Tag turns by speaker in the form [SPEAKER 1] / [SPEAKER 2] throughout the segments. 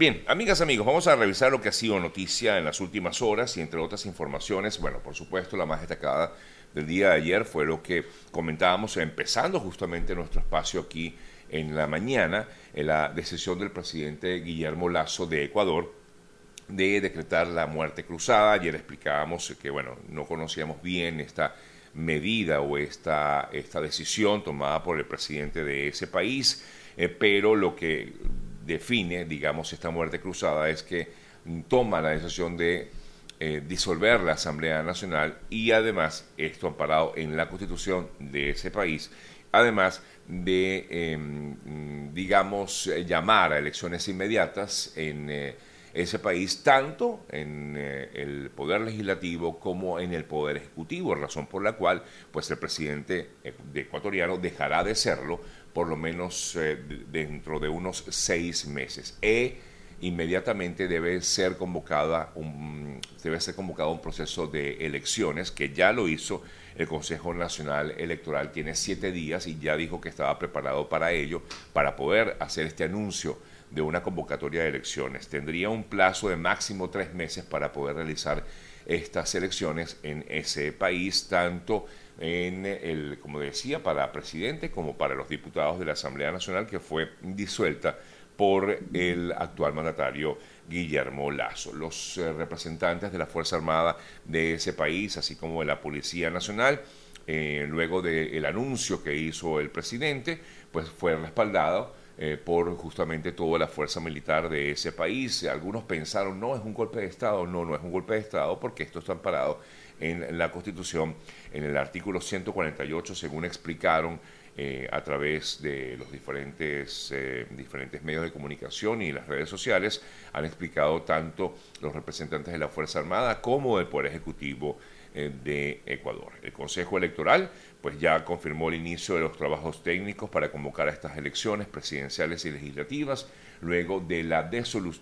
[SPEAKER 1] Bien, amigas, amigos, vamos a revisar lo que ha sido noticia en las últimas horas y entre otras informaciones, bueno, por supuesto, la más destacada del día de ayer fue lo que comentábamos empezando justamente nuestro espacio aquí en la mañana, en la decisión del presidente Guillermo Lazo de Ecuador de decretar la muerte cruzada. Ayer explicábamos que, bueno, no conocíamos bien esta medida o esta, esta decisión tomada por el presidente de ese país, eh, pero lo que define, digamos, esta muerte cruzada es que toma la decisión de eh, disolver la Asamblea Nacional y además, esto amparado en la constitución de ese país, además de, em, digamos, llamar a elecciones inmediatas en eh, ese país, tanto en eh, el poder legislativo como en el poder ejecutivo, razón por la cual pues el presidente ecuatoriano dejará de serlo por lo menos eh, dentro de unos seis meses. E inmediatamente debe ser convocada un, debe ser convocado un proceso de elecciones que ya lo hizo el Consejo Nacional Electoral tiene siete días y ya dijo que estaba preparado para ello para poder hacer este anuncio de una convocatoria de elecciones tendría un plazo de máximo tres meses para poder realizar estas elecciones en ese país tanto en el, como decía, para presidente como para los diputados de la Asamblea Nacional que fue disuelta por el actual mandatario Guillermo Lazo. Los eh, representantes de la Fuerza Armada de ese país, así como de la Policía Nacional, eh, luego del anuncio que hizo el presidente, pues fue respaldado eh, por justamente toda la fuerza militar de ese país. Algunos pensaron, no, es un golpe de Estado. No, no es un golpe de Estado porque esto está amparado en la Constitución, en el artículo 148, según explicaron eh, a través de los diferentes, eh, diferentes medios de comunicación y las redes sociales, han explicado tanto los representantes de la Fuerza Armada como del Poder Ejecutivo de Ecuador. El Consejo Electoral pues ya confirmó el inicio de los trabajos técnicos para convocar a estas elecciones presidenciales y legislativas luego de la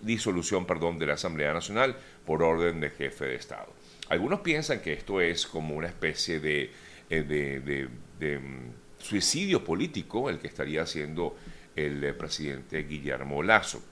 [SPEAKER 1] disolución perdón, de la Asamblea Nacional por orden del jefe de Estado. Algunos piensan que esto es como una especie de, eh, mm, suicidio político el que estaría haciendo el eh, presidente Guillermo Lazo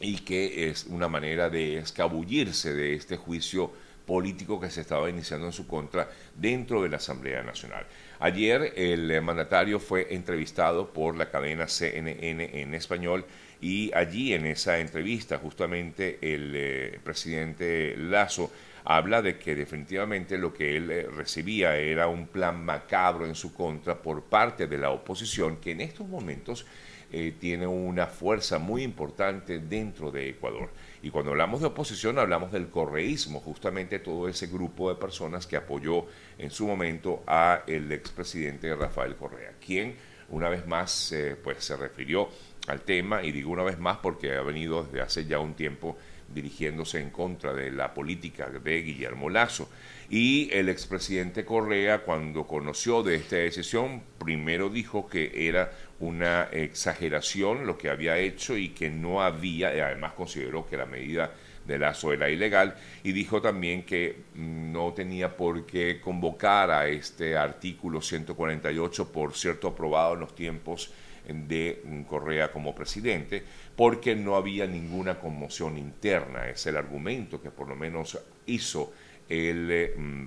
[SPEAKER 1] y que es una manera de escabullirse de este juicio político que se estaba iniciando en su contra dentro de la Asamblea Nacional. Ayer el eh, mandatario fue entrevistado por la cadena CNN en español y allí en esa entrevista justamente el presidente Lazo habla de que definitivamente lo que él eh, recibía era un plan macabro en su contra por parte de la oposición, que en estos momentos eh, tiene una fuerza muy importante dentro de Ecuador. Y cuando hablamos de oposición hablamos del correísmo, justamente todo ese grupo de personas que apoyó en su momento a el expresidente Rafael Correa, quien una vez más eh, pues se refirió al tema y digo una vez más porque ha venido desde hace ya un tiempo dirigiéndose en contra de la política de Guillermo Lazo. Y el expresidente Correa, cuando conoció de esta decisión, primero dijo que era una exageración lo que había hecho y que no había, y además consideró que la medida de Lazo era ilegal, y dijo también que no tenía por qué convocar a este artículo 148, por cierto, aprobado en los tiempos de Correa como presidente, porque no había ninguna conmoción interna. Es el argumento que por lo menos hizo el, eh, mm,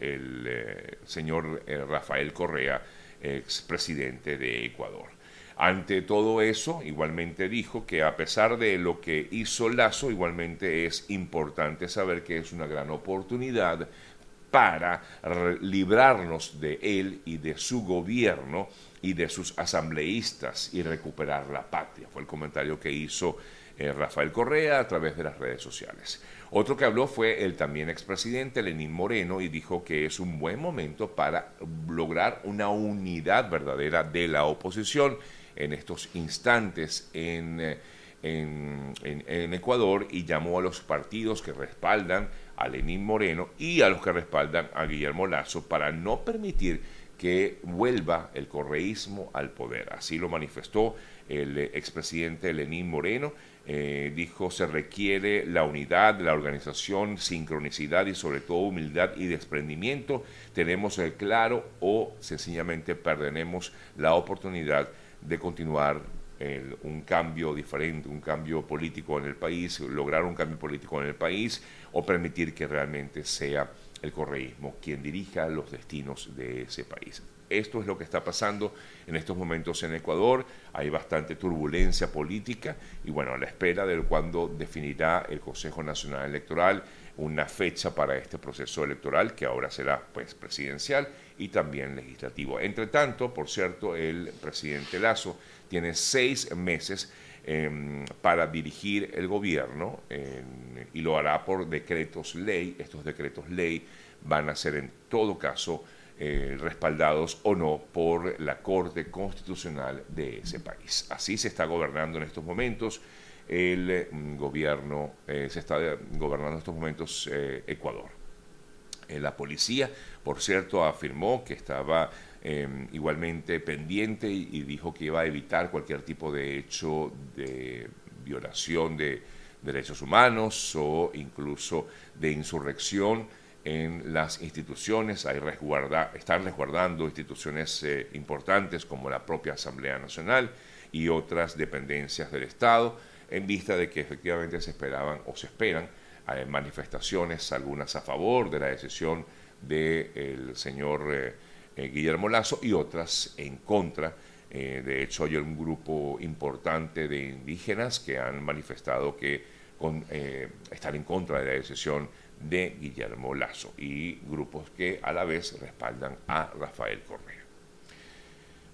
[SPEAKER 1] el eh, señor eh, Rafael Correa, expresidente de Ecuador. Ante todo eso, igualmente dijo que a pesar de lo que hizo Lazo, igualmente es importante saber que es una gran oportunidad para librarnos de él y de su gobierno y de sus asambleístas y recuperar la patria. Fue el comentario que hizo eh, Rafael Correa a través de las redes sociales. Otro que habló fue el también expresidente Lenín Moreno y dijo que es un buen momento para lograr una unidad verdadera de la oposición en estos instantes en, eh, en, en Ecuador y llamó a los partidos que respaldan a Lenín Moreno y a los que respaldan a Guillermo Lazo para no permitir que vuelva el correísmo al poder. Así lo manifestó el expresidente Lenín Moreno. Eh, dijo se requiere la unidad, la organización, sincronicidad y sobre todo humildad y desprendimiento. Tenemos el claro o sencillamente perderemos la oportunidad de continuar un cambio diferente, un cambio político en el país, lograr un cambio político en el país o permitir que realmente sea el correísmo quien dirija los destinos de ese país. Esto es lo que está pasando en estos momentos en Ecuador. Hay bastante turbulencia política y bueno, a la espera de cuando definirá el Consejo Nacional Electoral una fecha para este proceso electoral que ahora será pues presidencial y también legislativo. Entre tanto, por cierto, el presidente Lazo tiene seis meses em, para dirigir el gobierno y lo hará por decretos ley. Estos decretos ley van a ser en todo caso eh, respaldados o no por la Corte Constitucional de ese país. Así se está gobernando en estos momentos el mm, gobierno, eh, se está gobernando en estos momentos eh, Ecuador. la policía, por cierto, afirmó que estaba em, igualmente pendiente y, dijo que iba a evitar cualquier tipo de hecho de violación de derechos humanos o incluso de insurrección en las instituciones, hay resguarda, están resguardando instituciones eh, importantes como la propia Asamblea Nacional y otras dependencias del Estado, en vista de que efectivamente se esperaban o se esperan eh, manifestaciones, algunas a favor de la decisión del señor eh, Guillermo Lazo y otras en contra. de hecho, hay un grupo importante de indígenas que han manifestado que con, están en contra de la decisión de Guillermo Lazo y grupos que a la vez respaldan a Rafael Correa.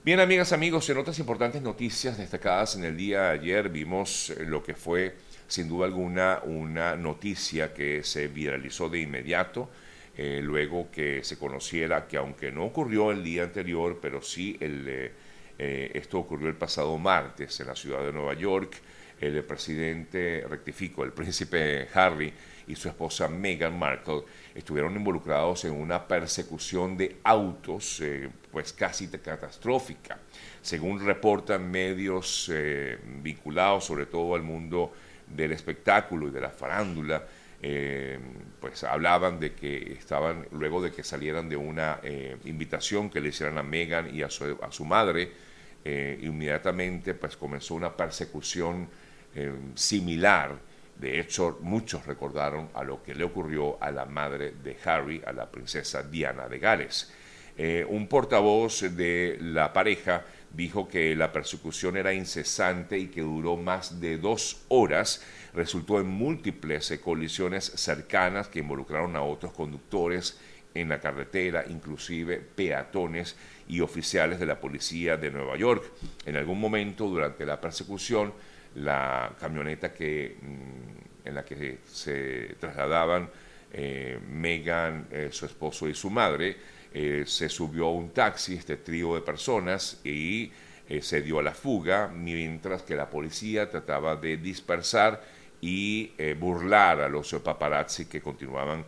[SPEAKER 1] Bien, amigas, amigos, en otras importantes noticias destacadas en el día de ayer vimos eh, lo que fue, sin duda alguna, una noticia que se viralizó de inmediato, eh, luego que se conociera que aunque no ocurrió el día anterior, pero sí el, eh, esto ocurrió el pasado martes en la ciudad de Nueva York, el presidente, rectifico, el príncipe Harry, y su esposa Meghan Markle estuvieron involucrados en una persecución de autos, eh, pues casi catastrófica. Según reportan medios eh, vinculados sobre todo al mundo del espectáculo y de la farándula, eh, pues hablaban de que estaban, luego de que salieran de una invitación que le hicieran a Meghan y a su, a su madre, inmediatamente pues comenzó una persecución similar de hecho, muchos recordaron a lo que le ocurrió a la madre de Harry, a la princesa Diana de Gales. Eh, un portavoz de la pareja dijo que la persecución era incesante y que duró más de dos horas. Resultó en múltiples colisiones cercanas que involucraron a otros conductores en la carretera, inclusive peatones y oficiales de la policía de Nueva York. En algún momento durante la persecución, la camioneta que, mm, en la que se trasladaban eh, Megan, eh, su esposo y su madre, eh, se subió a un taxi, este trío de personas, y se dio a la fuga, mientras que la policía trataba de dispersar y burlar a los paparazzi que continuaban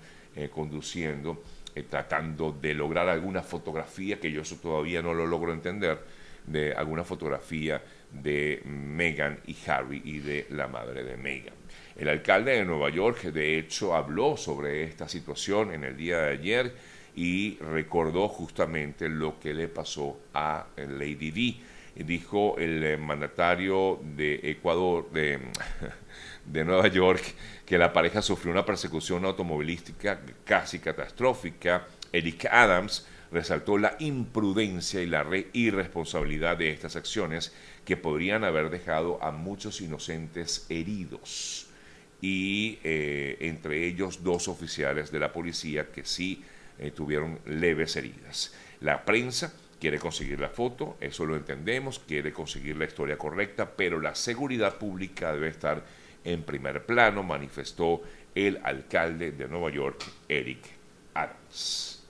[SPEAKER 1] conduciendo, tratando de lograr alguna fotografía, que yo eso todavía no lo logro entender, de alguna fotografía de Meghan y Harry y de la madre de Meghan. El alcalde de Nueva York, de hecho, habló sobre esta situación en el día de ayer y recordó justamente lo que le pasó a Lady Di. Dijo el eh, mandatario de Ecuador, de, de Nueva York, que la pareja sufrió una persecución automovilística casi catastrófica. Eric Adams resaltó la imprudencia y la irresponsabilidad de estas acciones que podrían haber dejado a muchos inocentes heridos y eh, entre ellos dos oficiales de la policía que sí eh, tuvieron leves heridas. La prensa quiere conseguir la foto, eso lo entendemos, quiere conseguir la historia correcta, pero la seguridad pública debe estar en primer plano, manifestó el alcalde de Nueva York, Eric Adams.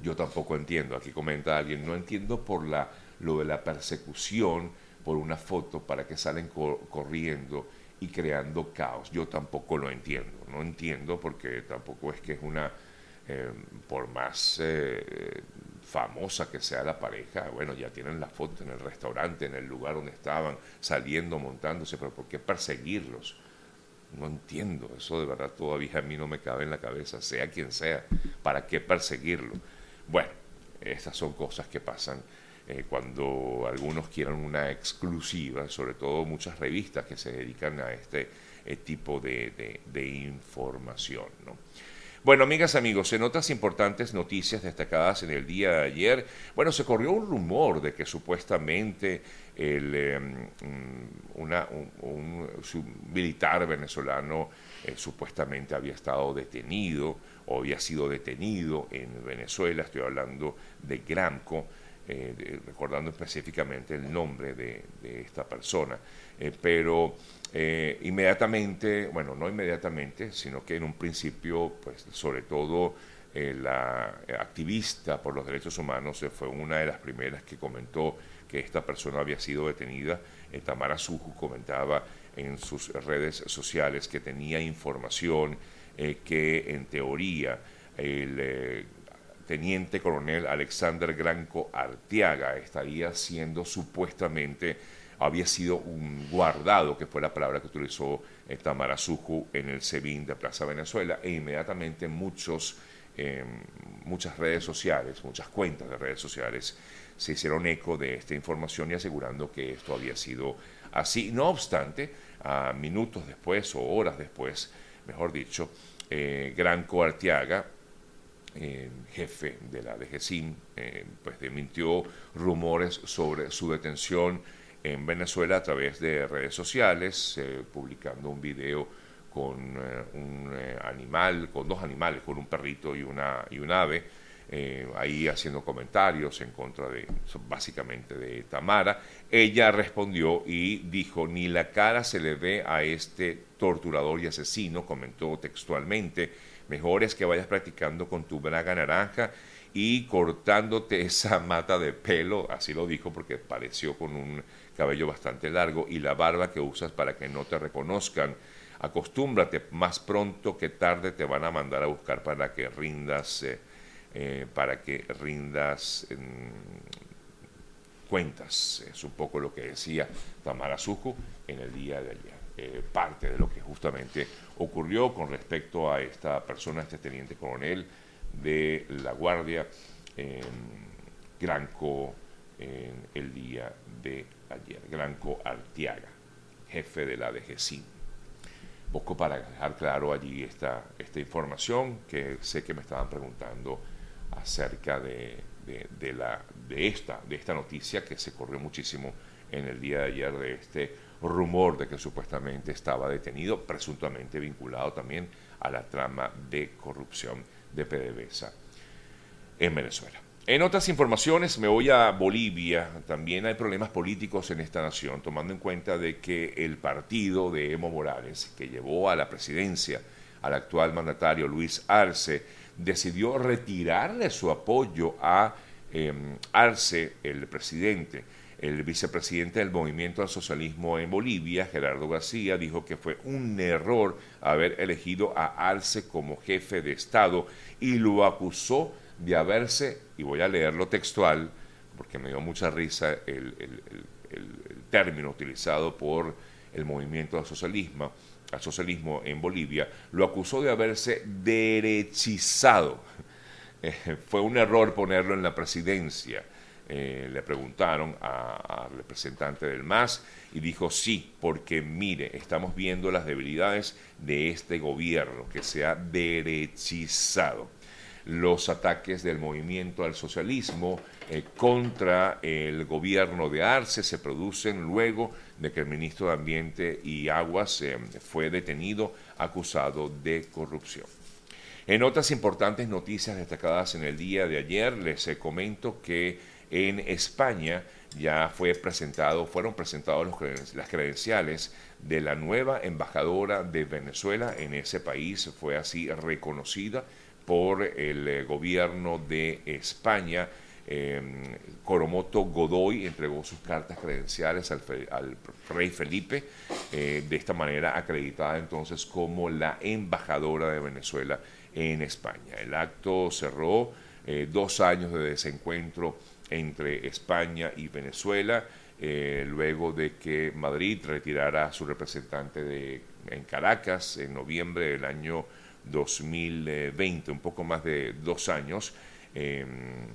[SPEAKER 1] Yo tampoco entiendo, aquí comenta alguien, no entiendo por la lo de la persecución por una foto para que salen corriendo y creando caos. Yo tampoco lo entiendo, no entiendo porque tampoco es que es una, eh, por más eh, famosa que sea la pareja, bueno, ya tienen la foto en el restaurante, en el lugar donde estaban, saliendo, montándose, pero ¿por qué perseguirlos? No entiendo, eso de verdad todavía a mí no me cabe en la cabeza, sea quien sea, ¿para qué perseguirlo? Bueno, estas son cosas que pasan eh, cuando algunos quieran una exclusiva, sobre todo muchas revistas que se dedican a este eh, tipo de, información. Bueno, amigas, amigos, en otras importantes noticias destacadas en el día de ayer, bueno, se corrió un rumor de que supuestamente em, un, militar venezolano eh, supuestamente había estado detenido o había sido detenido en Venezuela, estoy hablando de Gramco, eh, recordando específicamente el nombre de, esta persona, eh, pero eh, inmediatamente, bueno, no inmediatamente, sino que en un principio, pues sobre todo la activista por los derechos humanos fue una de las primeras que comentó que esta persona había sido detenida. Tamara Suju comentaba en sus redes sociales que tenía información que en teoría el teniente coronel Alexander Granco Arteaga estaría siendo supuestamente, había sido un guardado, que fue la palabra que utilizó Tamara Suju en el SEBIN de Plaza Venezuela, e inmediatamente muchos, em, muchas redes sociales, muchas cuentas de redes sociales se hicieron eco de esta información y asegurando que esto había sido así. No obstante, a minutos después o horas después, mejor dicho, eh, Granco Arteaga jefe de la DGCIM, eh, pues desmintió rumores sobre su detención en Venezuela a través de redes sociales, eh, publicando un video con eh, un animal, con dos animales, con un perrito y una y un ave, ahí haciendo comentarios en contra de, básicamente de Tamara. Ella respondió y dijo, ni la cara se le ve a este torturador y asesino, comentó textualmente Mejor es que vayas practicando con tu braga naranja y cortándote esa mata de pelo, así lo dijo porque pareció con un cabello bastante largo, y la barba que usas para que no te reconozcan. Acostúmbrate, más pronto que tarde te van a mandar a buscar para que rindas, eh, eh, para que rindas cuentas. Es un poco lo que decía Tamara Suju en el día de ayer. Eh, parte de lo que justamente ocurrió con respecto a esta persona, este teniente coronel de la Guardia, Granco, en el día de ayer, Granco Artiaga, jefe de la DGCIN. Busco para dejar claro allí esta, esta información que sé que me estaban preguntando acerca de, de, la, de, esta, de esta noticia que se corrió muchísimo en el día de ayer de este rumor de que supuestamente estaba detenido, presuntamente vinculado también a la trama de corrupción de PDVSA en Venezuela. En otras informaciones me voy a Bolivia. También hay problemas políticos en esta nación, tomando en cuenta de que el partido de Evo Morales, que llevó a la presidencia al actual mandatario Luis Arce, decidió retirarle su apoyo a em, Arce, el presidente el vicepresidente del Movimiento al Socialismo en Bolivia, Gerardo García, dijo que fue un error haber elegido a Arce como jefe de Estado y lo acusó de haberse, y voy a leerlo textual, porque me dio mucha risa el, término utilizado por el Movimiento al Socialismo, al Socialismo en Bolivia, lo acusó de haberse derechizado. fue un error ponerlo en la presidencia eh, le preguntaron al representante del MAS y dijo sí, porque mire, estamos viendo las debilidades de este gobierno que se ha derechizado. Los ataques del movimiento al socialismo eh, contra el gobierno de Arce se producen luego de que el ministro de Ambiente y Aguas eh, fue detenido acusado de corrupción. En otras importantes noticias destacadas en el día de ayer, les comento que en España ya fue presentado, fueron presentados las credenciales de la nueva embajadora de Venezuela en ese país. Fue así reconocida por el eh, gobierno de España. Em, Coromoto Godoy entregó sus cartas credenciales al, rey Felipe, eh, de esta manera acreditada entonces como la embajadora de Venezuela en España. El acto cerró eh, dos años de desencuentro entre España y Venezuela, eh, luego de que Madrid retirara a su representante de, en Caracas en noviembre del año 2020, un poco más de dos años. Em,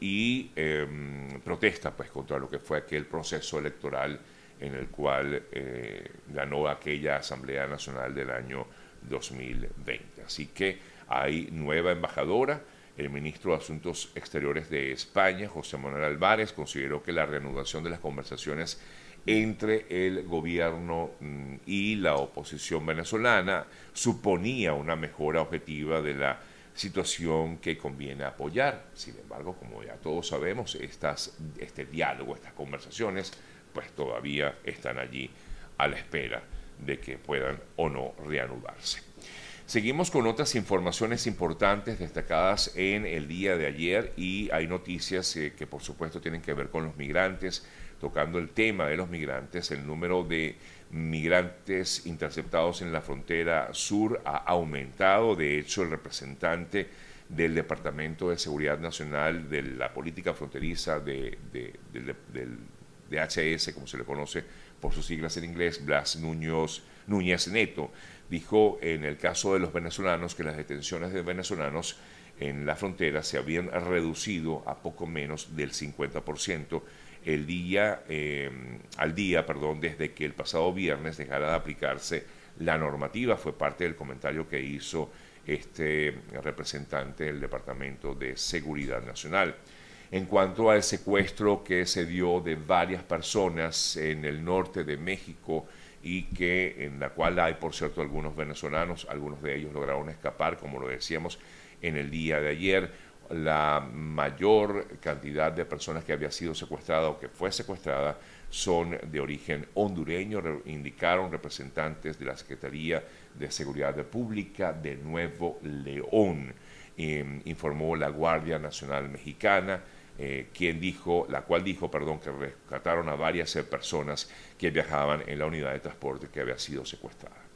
[SPEAKER 1] y em, protesta pues contra lo que fue aquel proceso electoral en el cual eh, ganó aquella Asamblea Nacional del año 2020. Así que hay nueva embajadora. El ministro de Asuntos Exteriores de España, José Manuel Álvarez, consideró que la reanudación de las conversaciones entre el gobierno mm, y la oposición venezolana suponía una mejora objetiva de la situación que conviene apoyar. Sin embargo, como ya todos sabemos, este diálogo, estas conversaciones, pues todavía están allí a la espera de que puedan o no reanudarse. Seguimos con otras informaciones importantes destacadas en el día de ayer y hay noticias eh, que por supuesto tienen que ver con los migrantes, tocando el tema de los migrantes. El número de migrantes interceptados en la frontera sur ha aumentado. De hecho, el representante del Departamento de Seguridad Nacional de la Política Fronteriza de, del HS, como se le conoce por sus siglas en inglés, Blas Núñez, Núñez Neto, dijo en el caso de los venezolanos que las detenciones de venezolanos en la frontera se habían reducido a poco menos del 50% el día, eh, al día perdón, desde que el pasado viernes dejara de aplicarse la normativa. Fue parte del comentario que hizo este representante del Departamento de Seguridad Nacional. En cuanto al secuestro que se dio de varias personas en el norte de México y que en la cual hay, por cierto, algunos venezolanos, algunos de ellos lograron escapar, como lo decíamos en el día de ayer, la mayor cantidad de personas que había sido secuestrada o que fue secuestrada son de origen hondureño, indicaron representantes de la Secretaría de Seguridad Pública de Nuevo León. Em, informó la Guardia Nacional Mexicana, eh, quien dijo, la cual dijo, perdón, que rescataron a varias personas que viajaban en la unidad de transporte que había sido secuestrada.